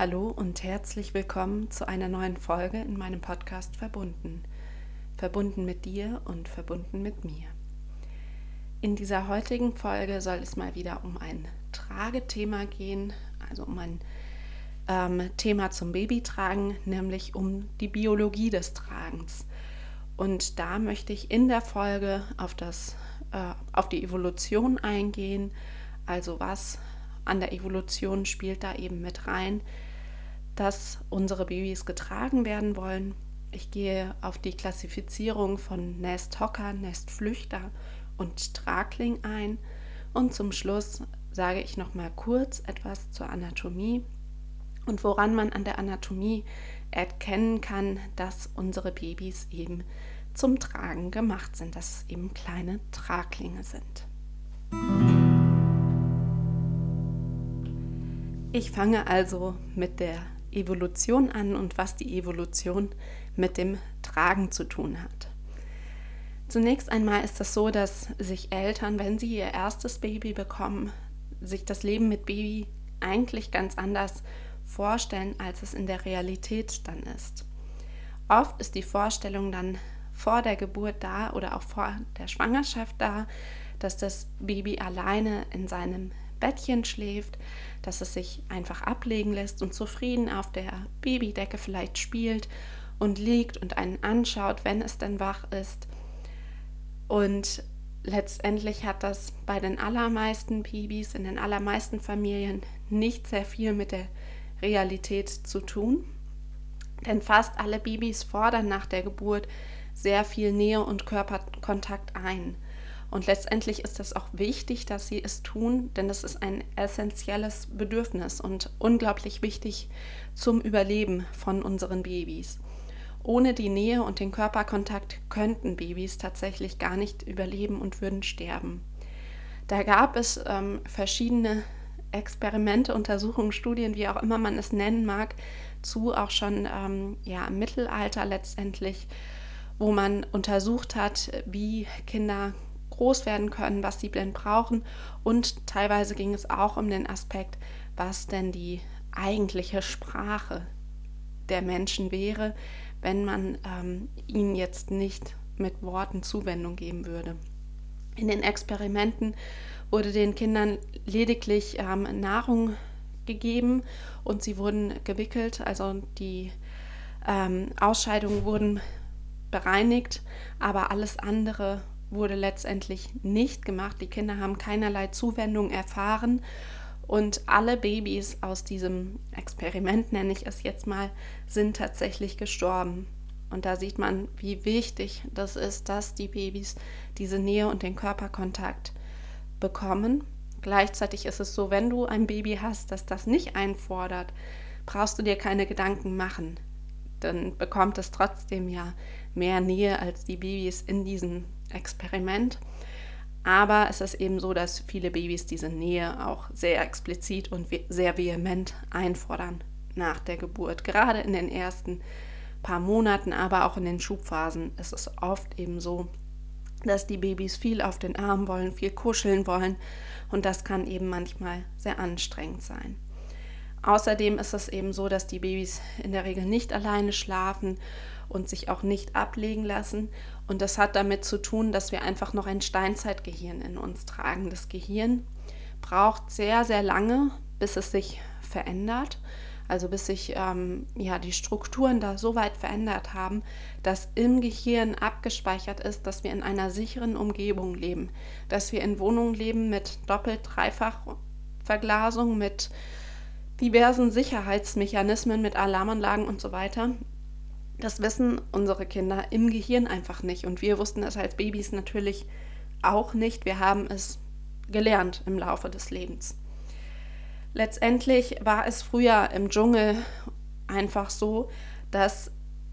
Hallo und herzlich willkommen zu einer neuen Folge in meinem Podcast Verbunden. Verbunden mit dir und verbunden mit mir. In dieser heutigen Folge soll es mal wieder um ein Tragethema gehen, also um ein ähm, Thema zum Babytragen, nämlich um die Biologie des Tragens. Und da möchte ich in der Folge auf, das, äh, auf die Evolution eingehen, also was an der Evolution spielt da eben mit rein, dass unsere Babys getragen werden wollen. Ich gehe auf die Klassifizierung von Nesthocker, Nestflüchter und Tragling ein. Und zum Schluss sage ich noch mal kurz etwas zur Anatomie und woran man an der Anatomie erkennen kann, dass unsere Babys eben zum Tragen gemacht sind, dass es eben kleine Traglinge sind. Ich fange also mit der Evolution an und was die Evolution mit dem Tragen zu tun hat. Zunächst einmal ist es so, dass sich Eltern, wenn sie ihr erstes Baby bekommen, sich das Leben mit Baby eigentlich ganz anders vorstellen, als es in der Realität dann ist. Oft ist die Vorstellung dann vor der Geburt da oder auch vor der Schwangerschaft da, dass das Baby alleine in seinem Bettchen schläft, dass es sich einfach ablegen lässt und zufrieden auf der Babydecke vielleicht spielt und liegt und einen anschaut, wenn es denn wach ist. Und letztendlich hat das bei den allermeisten Babys in den allermeisten Familien nicht sehr viel mit der Realität zu tun. Denn fast alle Babys fordern nach der Geburt sehr viel Nähe und Körperkontakt ein. Und letztendlich ist es auch wichtig, dass sie es tun, denn es ist ein essentielles Bedürfnis und unglaublich wichtig zum Überleben von unseren Babys. Ohne die Nähe und den Körperkontakt könnten Babys tatsächlich gar nicht überleben und würden sterben. Da gab es ähm, verschiedene Experimente, Untersuchungen, Studien, wie auch immer man es nennen mag, zu auch schon ähm, ja, im Mittelalter letztendlich, wo man untersucht hat, wie Kinder groß werden können, was sie denn brauchen. Und teilweise ging es auch um den Aspekt, was denn die eigentliche Sprache der Menschen wäre, wenn man ähm, ihnen jetzt nicht mit Worten Zuwendung geben würde. In den Experimenten wurde den Kindern lediglich ähm, Nahrung gegeben und sie wurden gewickelt, also die ähm, Ausscheidungen wurden bereinigt, aber alles andere wurde letztendlich nicht gemacht. Die Kinder haben keinerlei Zuwendung erfahren und alle Babys aus diesem Experiment, nenne ich es jetzt mal, sind tatsächlich gestorben. Und da sieht man, wie wichtig das ist, dass die Babys diese Nähe und den Körperkontakt bekommen. Gleichzeitig ist es so, wenn du ein Baby hast, das das nicht einfordert, brauchst du dir keine Gedanken machen. Dann bekommt es trotzdem ja mehr Nähe als die Babys in diesem Experiment. Aber es ist eben so, dass viele Babys diese Nähe auch sehr explizit und sehr vehement einfordern nach der Geburt. Gerade in den ersten paar Monaten, aber auch in den Schubphasen ist es oft eben so, dass die Babys viel auf den Arm wollen, viel kuscheln wollen und das kann eben manchmal sehr anstrengend sein. Außerdem ist es eben so, dass die Babys in der Regel nicht alleine schlafen und sich auch nicht ablegen lassen. Und das hat damit zu tun, dass wir einfach noch ein Steinzeitgehirn in uns tragen. Das Gehirn braucht sehr, sehr lange, bis es sich verändert. Also bis sich ähm, ja, die Strukturen da so weit verändert haben, dass im Gehirn abgespeichert ist, dass wir in einer sicheren Umgebung leben, dass wir in Wohnungen leben mit doppelt, dreifach Verglasung, mit diversen Sicherheitsmechanismen, mit Alarmanlagen und so weiter. Das wissen unsere Kinder im Gehirn einfach nicht. Und wir wussten es als Babys natürlich auch nicht. Wir haben es gelernt im Laufe des Lebens. Letztendlich war es früher im Dschungel einfach so, dass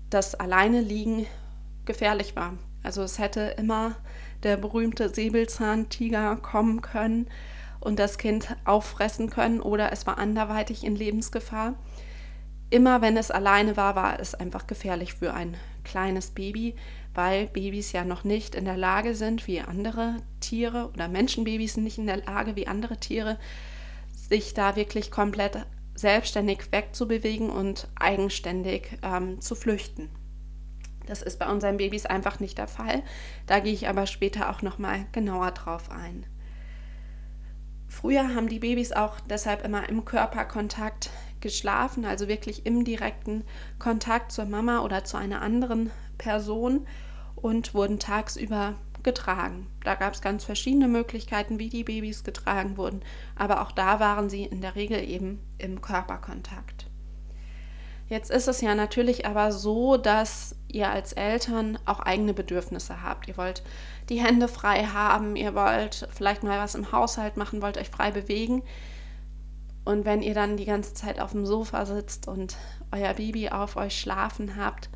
das Alleineliegen gefährlich war. Also es hätte immer der berühmte Säbelzahntiger kommen können und das Kind auffressen können oder es war anderweitig in Lebensgefahr immer wenn es alleine war, war es einfach gefährlich für ein kleines Baby, weil Babys ja noch nicht in der Lage sind, wie andere Tiere oder Menschenbabys nicht in der Lage, wie andere Tiere, sich da wirklich komplett selbstständig wegzubewegen und eigenständig ähm, zu flüchten. Das ist bei unseren Babys einfach nicht der Fall. Da gehe ich aber später auch noch mal genauer drauf ein. Früher haben die Babys auch deshalb immer im Körperkontakt geschlafen, also wirklich im direkten Kontakt zur Mama oder zu einer anderen Person und wurden tagsüber getragen. Da gab es ganz verschiedene Möglichkeiten, wie die Babys getragen wurden, aber auch da waren sie in der Regel eben im Körperkontakt. Jetzt ist es ja natürlich aber so, dass ihr als Eltern auch eigene Bedürfnisse habt. Ihr wollt die Hände frei haben, ihr wollt vielleicht mal was im Haushalt machen, wollt euch frei bewegen. Und wenn ihr dann die ganze Zeit auf dem Sofa sitzt und euer Baby auf euch schlafen habt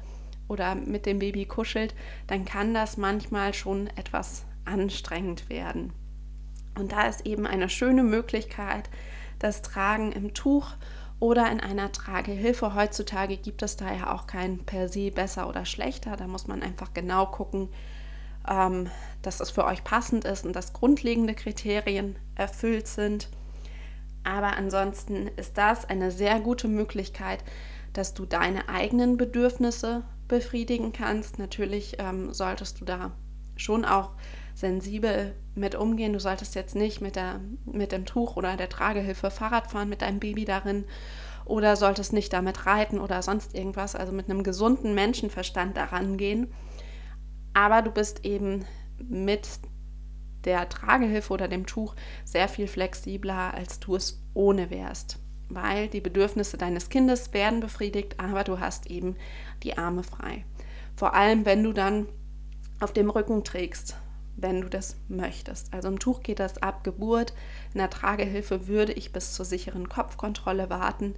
oder mit dem Baby kuschelt, dann kann das manchmal schon etwas anstrengend werden. Und da ist eben eine schöne Möglichkeit, das Tragen im Tuch oder in einer Tragehilfe. Heutzutage gibt es da ja auch kein per se besser oder schlechter. Da muss man einfach genau gucken, ähm, dass es für euch passend ist und dass grundlegende Kriterien erfüllt sind. Aber ansonsten ist das eine sehr gute Möglichkeit, dass du deine eigenen Bedürfnisse befriedigen kannst. Natürlich ähm, solltest du da schon auch sensibel mit umgehen. Du solltest jetzt nicht mit, der, mit dem Tuch oder der Tragehilfe Fahrrad fahren mit deinem Baby darin oder solltest nicht damit reiten oder sonst irgendwas, also mit einem gesunden Menschenverstand daran gehen. Aber du bist eben mit der Tragehilfe oder dem Tuch sehr viel flexibler, als du es ohne wärst, weil die Bedürfnisse deines Kindes werden befriedigt, aber du hast eben die Arme frei. Vor allem, wenn du dann auf dem Rücken trägst wenn du das möchtest. Also im Tuch geht das ab Geburt. In der Tragehilfe würde ich bis zur sicheren Kopfkontrolle warten.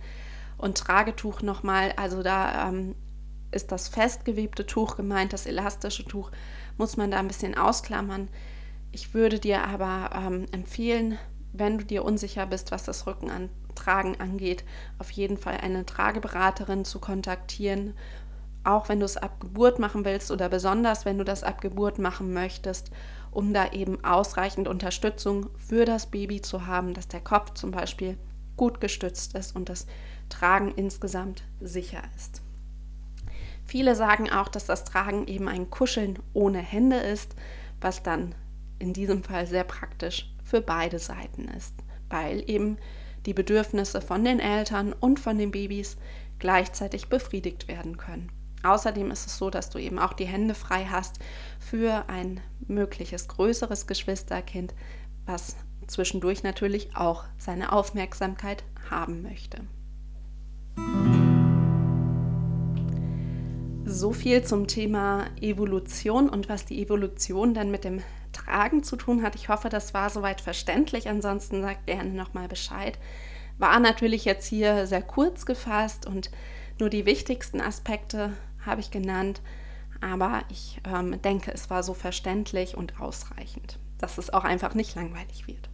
Und Tragetuch nochmal, also da ähm, ist das festgewebte Tuch gemeint, das elastische Tuch muss man da ein bisschen ausklammern. Ich würde dir aber ähm, empfehlen, wenn du dir unsicher bist, was das Rückentragen angeht, auf jeden Fall eine Trageberaterin zu kontaktieren auch wenn du es ab Geburt machen willst oder besonders wenn du das ab Geburt machen möchtest, um da eben ausreichend Unterstützung für das Baby zu haben, dass der Kopf zum Beispiel gut gestützt ist und das Tragen insgesamt sicher ist. Viele sagen auch, dass das Tragen eben ein Kuscheln ohne Hände ist, was dann in diesem Fall sehr praktisch für beide Seiten ist, weil eben die Bedürfnisse von den Eltern und von den Babys gleichzeitig befriedigt werden können. Außerdem ist es so, dass du eben auch die Hände frei hast für ein mögliches größeres Geschwisterkind, was zwischendurch natürlich auch seine Aufmerksamkeit haben möchte. So viel zum Thema Evolution und was die Evolution dann mit dem Tragen zu tun hat. Ich hoffe, das war soweit verständlich. Ansonsten sagt gerne nochmal Bescheid. War natürlich jetzt hier sehr kurz gefasst und nur die wichtigsten Aspekte habe ich genannt, aber ich ähm, denke, es war so verständlich und ausreichend, dass es auch einfach nicht langweilig wird.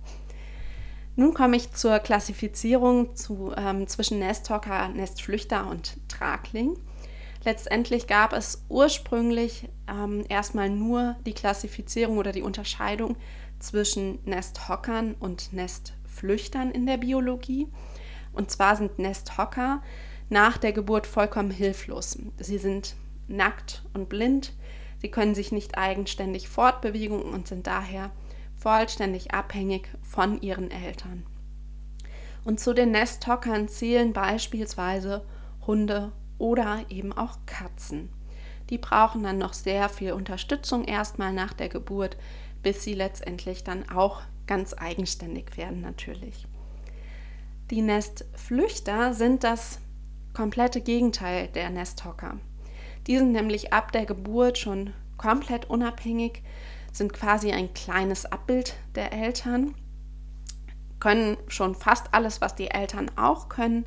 Nun komme ich zur Klassifizierung zu, ähm, zwischen Nesthocker, Nestflüchter und Tragling. Letztendlich gab es ursprünglich ähm, erstmal nur die Klassifizierung oder die Unterscheidung zwischen Nesthockern und Nestflüchtern in der Biologie. Und zwar sind Nesthocker nach der Geburt vollkommen hilflos. Sie sind nackt und blind, sie können sich nicht eigenständig fortbewegen und sind daher vollständig abhängig von ihren Eltern. Und zu den Nesthockern zählen beispielsweise Hunde oder eben auch Katzen. Die brauchen dann noch sehr viel Unterstützung erstmal nach der Geburt, bis sie letztendlich dann auch ganz eigenständig werden natürlich. Die Nestflüchter sind das komplette Gegenteil der Nesthocker. Die sind nämlich ab der Geburt schon komplett unabhängig, sind quasi ein kleines Abbild der Eltern, können schon fast alles, was die Eltern auch können,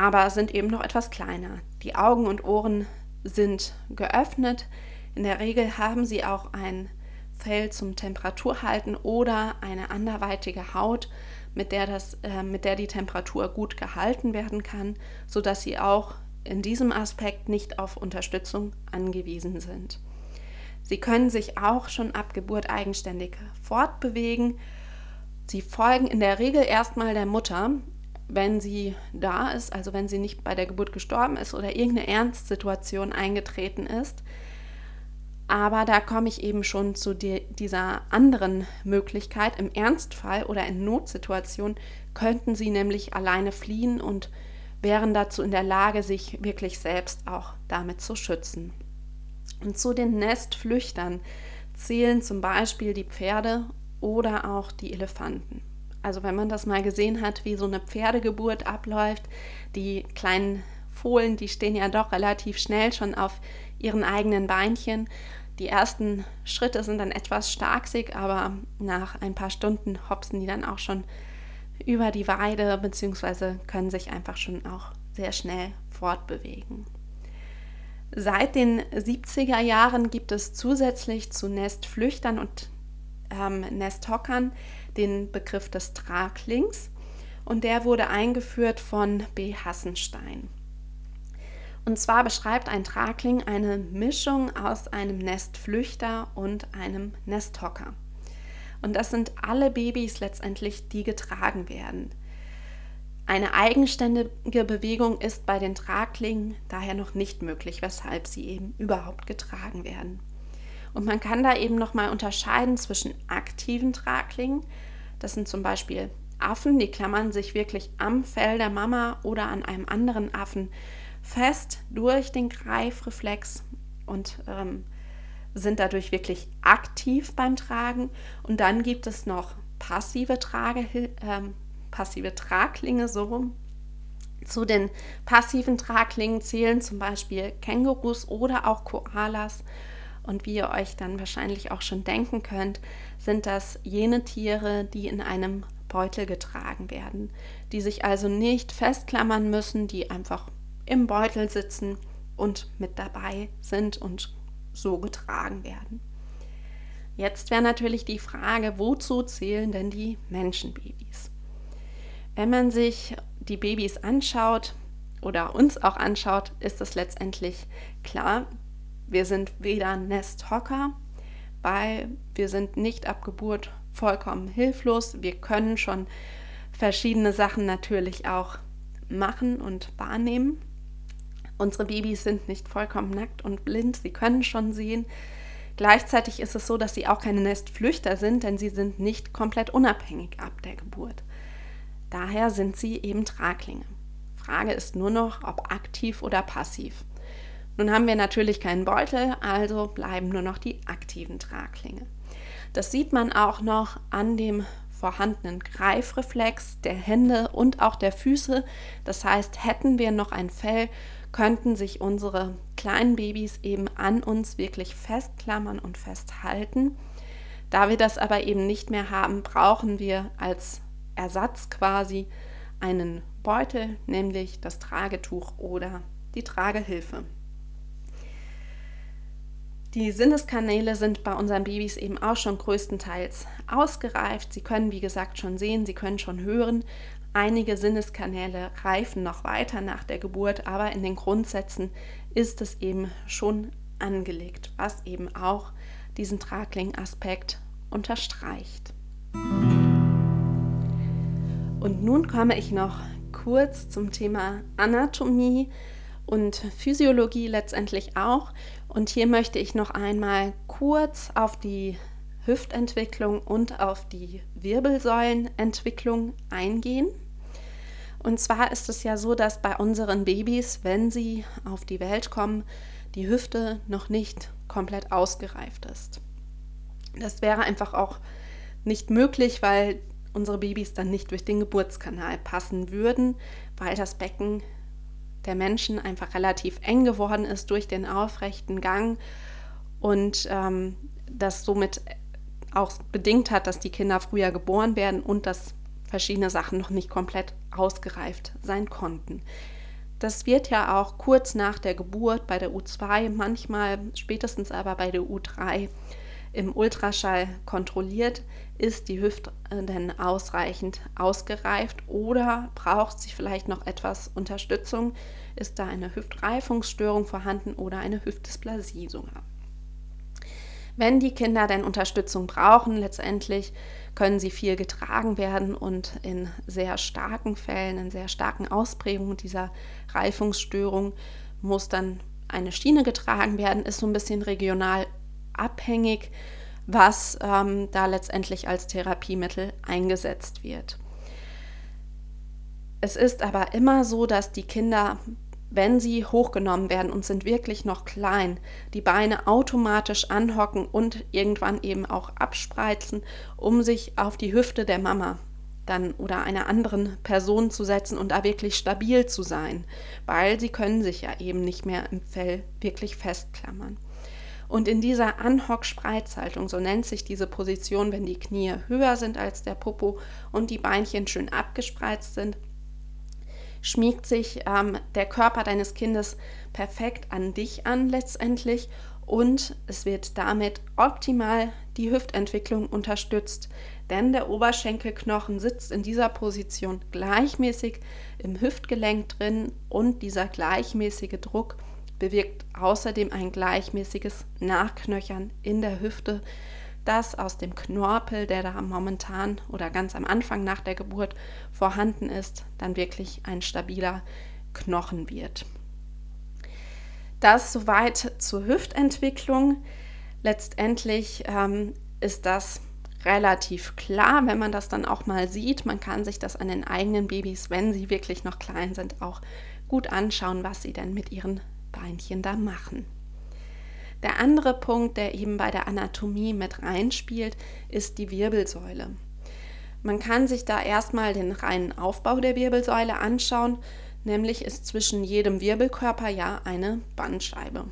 aber sind eben noch etwas kleiner. Die Augen und Ohren sind geöffnet. In der Regel haben sie auch ein Fell zum Temperaturhalten oder eine anderweitige Haut, mit der, das, äh, mit der die Temperatur gut gehalten werden kann, sodass sie auch in diesem Aspekt nicht auf Unterstützung angewiesen sind. Sie können sich auch schon ab Geburt eigenständig fortbewegen. Sie folgen in der Regel erstmal der Mutter, wenn sie da ist, also wenn sie nicht bei der Geburt gestorben ist oder irgendeine Ernstsituation eingetreten ist. Aber da komme ich eben schon zu die, dieser anderen Möglichkeit. Im Ernstfall oder in Notsituationen könnten sie nämlich alleine fliehen und wären dazu in der Lage, sich wirklich selbst auch damit zu schützen. Und zu den Nestflüchtern zählen zum Beispiel die Pferde oder auch die Elefanten. Also wenn man das mal gesehen hat, wie so eine Pferdegeburt abläuft, die kleinen Fohlen, die stehen ja doch relativ schnell schon auf ihren eigenen Beinchen. Die ersten Schritte sind dann etwas starksig, aber nach ein paar Stunden hopsen die dann auch schon über die Weide bzw. können sich einfach schon auch sehr schnell fortbewegen. Seit den 70er Jahren gibt es zusätzlich zu Nestflüchtern und ähm, Nesthockern den Begriff des Traglings und der wurde eingeführt von B. Hassenstein. Und zwar beschreibt ein Tragling eine Mischung aus einem Nestflüchter und einem Nesthocker. Und das sind alle Babys letztendlich, die getragen werden. Eine eigenständige Bewegung ist bei den Traglingen daher noch nicht möglich, weshalb sie eben überhaupt getragen werden. Und man kann da eben nochmal unterscheiden zwischen aktiven Traglingen, das sind zum Beispiel Affen, die klammern sich wirklich am Fell der Mama oder an einem anderen Affen fest durch den Greifreflex und ähm, sind dadurch wirklich aktiv beim Tragen. Und dann gibt es noch passive, Trage, äh, passive Traglinge, so rum. Zu den passiven Traglingen zählen zum Beispiel Kängurus oder auch Koalas und wie ihr euch dann wahrscheinlich auch schon denken könnt, sind das jene Tiere, die in einem Beutel getragen werden, die sich also nicht festklammern müssen, die einfach im Beutel sitzen und mit dabei sind und so getragen werden. Jetzt wäre natürlich die Frage, wozu zählen denn die Menschenbabys? Wenn man sich die Babys anschaut oder uns auch anschaut, ist es letztendlich klar, wir sind weder Nesthocker, weil wir sind nicht ab Geburt vollkommen hilflos. Wir können schon verschiedene Sachen natürlich auch machen und wahrnehmen. Unsere Babys sind nicht vollkommen nackt und blind, sie können schon sehen. Gleichzeitig ist es so, dass sie auch keine Nestflüchter sind, denn sie sind nicht komplett unabhängig ab der Geburt. Daher sind sie eben Traglinge. Frage ist nur noch, ob aktiv oder passiv. Nun haben wir natürlich keinen Beutel, also bleiben nur noch die aktiven Traglinge. Das sieht man auch noch an dem vorhandenen Greifreflex der Hände und auch der Füße. Das heißt, hätten wir noch ein Fell, könnten sich unsere kleinen Babys eben an uns wirklich festklammern und festhalten. Da wir das aber eben nicht mehr haben, brauchen wir als Ersatz quasi einen Beutel, nämlich das Tragetuch oder die Tragehilfe. Die Sinneskanäle sind bei unseren Babys eben auch schon größtenteils ausgereift. Sie können, wie gesagt, schon sehen, sie können schon hören. Einige Sinneskanäle reifen noch weiter nach der Geburt, aber in den Grundsätzen ist es eben schon angelegt, was eben auch diesen Tragling-Aspekt unterstreicht. Und nun komme ich noch kurz zum Thema Anatomie und Physiologie letztendlich auch. Und hier möchte ich noch einmal kurz auf die Hüftentwicklung und auf die Wirbelsäulenentwicklung eingehen. Und zwar ist es ja so, dass bei unseren Babys, wenn sie auf die Welt kommen, die Hüfte noch nicht komplett ausgereift ist. Das wäre einfach auch nicht möglich, weil unsere Babys dann nicht durch den Geburtskanal passen würden, weil das Becken der Menschen einfach relativ eng geworden ist durch den aufrechten Gang und ähm, das somit auch bedingt hat, dass die Kinder früher geboren werden und dass verschiedene Sachen noch nicht komplett ausgereift sein konnten. Das wird ja auch kurz nach der Geburt bei der U2, manchmal spätestens aber bei der U3 im Ultraschall kontrolliert, ist die Hüfte denn ausreichend ausgereift oder braucht sie vielleicht noch etwas Unterstützung? Ist da eine Hüftreifungsstörung vorhanden oder eine Hüftdysplasie sogar? Wenn die Kinder denn Unterstützung brauchen, letztendlich können sie viel getragen werden und in sehr starken Fällen, in sehr starken Ausprägungen dieser Reifungsstörung muss dann eine Schiene getragen werden, ist so ein bisschen regional abhängig, was ähm, da letztendlich als Therapiemittel eingesetzt wird. Es ist aber immer so, dass die Kinder wenn sie hochgenommen werden und sind wirklich noch klein, die Beine automatisch anhocken und irgendwann eben auch abspreizen, um sich auf die Hüfte der Mama dann oder einer anderen Person zu setzen und da wirklich stabil zu sein, weil sie können sich ja eben nicht mehr im Fell wirklich festklammern. Und in dieser Anhock-Spreizhaltung, so nennt sich diese Position, wenn die Knie höher sind als der Popo und die Beinchen schön abgespreizt sind, schmiegt sich ähm, der Körper deines Kindes perfekt an dich an letztendlich und es wird damit optimal die Hüftentwicklung unterstützt, denn der Oberschenkelknochen sitzt in dieser Position gleichmäßig im Hüftgelenk drin und dieser gleichmäßige Druck bewirkt außerdem ein gleichmäßiges Nachknöchern in der Hüfte, dass aus dem Knorpel, der da momentan oder ganz am Anfang nach der Geburt vorhanden ist, dann wirklich ein stabiler Knochen wird. Das soweit zur Hüftentwicklung. Letztendlich ähm, ist das relativ klar, wenn man das dann auch mal sieht. Man kann sich das an den eigenen Babys, wenn sie wirklich noch klein sind, auch gut anschauen, was sie denn mit ihren Beinchen da machen. Der andere Punkt, der eben bei der Anatomie mit reinspielt, ist die Wirbelsäule. Man kann sich da erstmal den reinen Aufbau der Wirbelsäule anschauen, nämlich ist zwischen jedem Wirbelkörper ja eine Bandscheibe.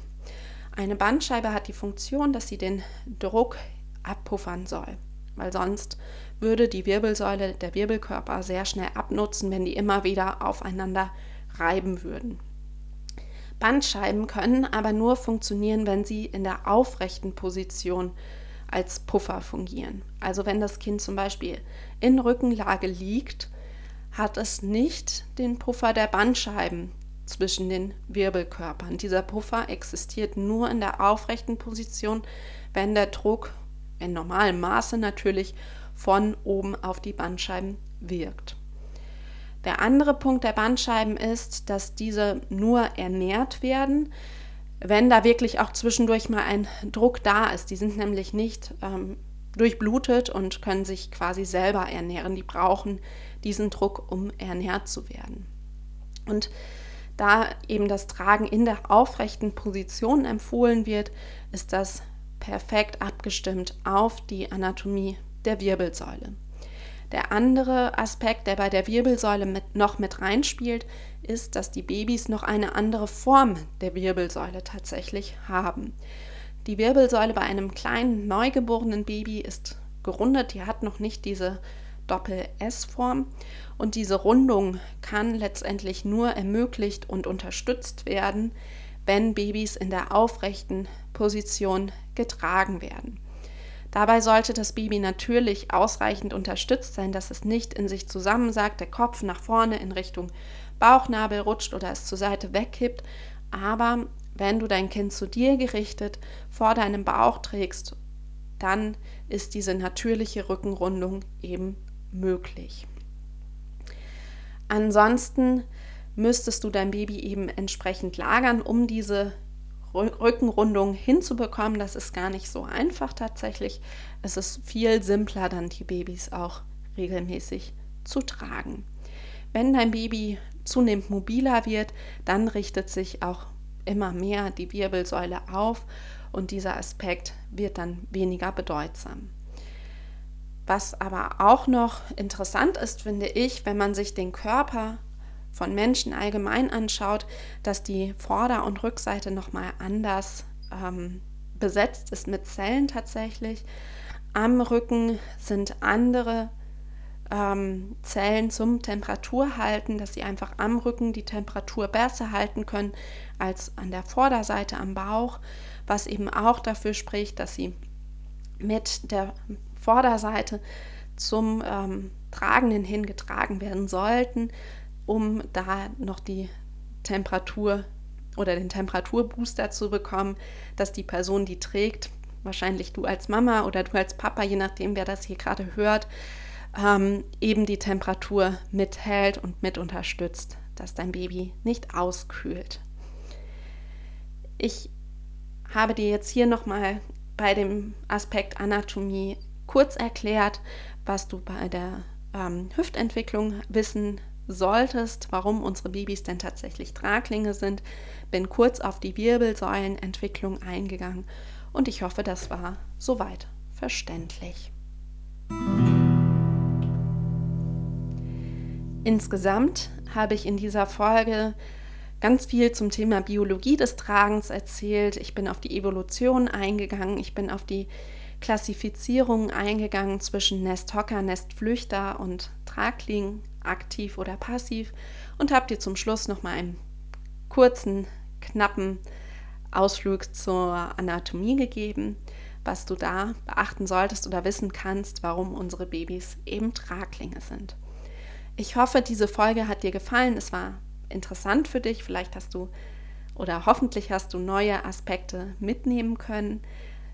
Eine Bandscheibe hat die Funktion, dass sie den Druck abpuffern soll, weil sonst würde die Wirbelsäule, der Wirbelkörper sehr schnell abnutzen, wenn die immer wieder aufeinander reiben würden. Bandscheiben können aber nur funktionieren, wenn sie in der aufrechten Position als Puffer fungieren. Also wenn das Kind zum Beispiel in Rückenlage liegt, hat es nicht den Puffer der Bandscheiben zwischen den Wirbelkörpern. Dieser Puffer existiert nur in der aufrechten Position, wenn der Druck in normalem Maße natürlich von oben auf die Bandscheiben wirkt. Der andere Punkt der Bandscheiben ist, dass diese nur ernährt werden, wenn da wirklich auch zwischendurch mal ein Druck da ist. Die sind nämlich nicht ähm, durchblutet und können sich quasi selber ernähren. Die brauchen diesen Druck, um ernährt zu werden. Und da eben das Tragen in der aufrechten Position empfohlen wird, ist das perfekt abgestimmt auf die Anatomie der Wirbelsäule. Der andere Aspekt, der bei der Wirbelsäule mit, noch mit reinspielt, ist, dass die Babys noch eine andere Form der Wirbelsäule tatsächlich haben. Die Wirbelsäule bei einem kleinen neugeborenen Baby ist gerundet, die hat noch nicht diese Doppel-S-Form und diese Rundung kann letztendlich nur ermöglicht und unterstützt werden, wenn Babys in der aufrechten Position getragen werden. Dabei sollte das Baby natürlich ausreichend unterstützt sein, dass es nicht in sich zusammensackt, der Kopf nach vorne in Richtung Bauchnabel rutscht oder es zur Seite wegkippt. Aber wenn du dein Kind zu dir gerichtet vor deinem Bauch trägst, dann ist diese natürliche Rückenrundung eben möglich. Ansonsten müsstest du dein Baby eben entsprechend lagern, um diese Rückenrundung hinzubekommen. Das ist gar nicht so einfach tatsächlich. Es ist viel simpler, dann die Babys auch regelmäßig zu tragen. Wenn dein Baby zunehmend mobiler wird, dann richtet sich auch immer mehr die Wirbelsäule auf und dieser Aspekt wird dann weniger bedeutsam. Was aber auch noch interessant ist, finde ich, wenn man sich den Körper von Menschen allgemein anschaut, dass die Vorder- und Rückseite nochmal anders ähm, besetzt ist mit Zellen tatsächlich. Am Rücken sind andere ähm, Zellen zum Temperaturhalten, dass sie einfach am Rücken die Temperatur besser halten können als an der Vorderseite am Bauch, was eben auch dafür spricht, dass sie mit der Vorderseite zum ähm, Tragenden hingetragen werden sollten, um da noch die Temperatur oder den Temperaturbooster zu bekommen, dass die Person, die trägt, wahrscheinlich du als Mama oder du als Papa, je nachdem, wer das hier gerade hört, ähm, eben die Temperatur mithält und mit unterstützt, dass dein Baby nicht auskühlt. Ich habe dir jetzt hier nochmal bei dem Aspekt Anatomie kurz erklärt, was du bei der ähm, Hüftentwicklung wissen solltest, warum unsere Babys denn tatsächlich Traglinge sind. Bin kurz auf die Wirbelsäulenentwicklung eingegangen und ich hoffe, das war soweit verständlich. Insgesamt habe ich in dieser Folge ganz viel zum Thema Biologie des Tragens erzählt. Ich bin auf die Evolution eingegangen. Ich bin auf die Klassifizierung eingegangen zwischen Nesthocker, Nestflüchter und Tragling, aktiv oder passiv. Und habe dir zum Schluss noch mal einen kurzen, knappen Ausflug zur Anatomie gegeben, was du da beachten solltest oder wissen kannst, warum unsere Babys eben Traglinge sind. Ich hoffe, diese Folge hat dir gefallen. Es war interessant für dich. Vielleicht hast du oder hoffentlich hast du neue Aspekte mitnehmen können.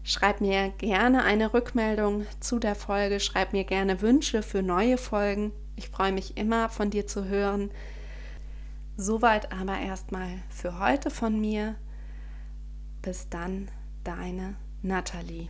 Schreib mir gerne eine Rückmeldung zu der Folge. Schreib mir gerne Wünsche für neue Folgen. Ich freue mich immer von dir zu hören. Soweit aber erstmal für heute von mir. Bis dann, deine Nathalie.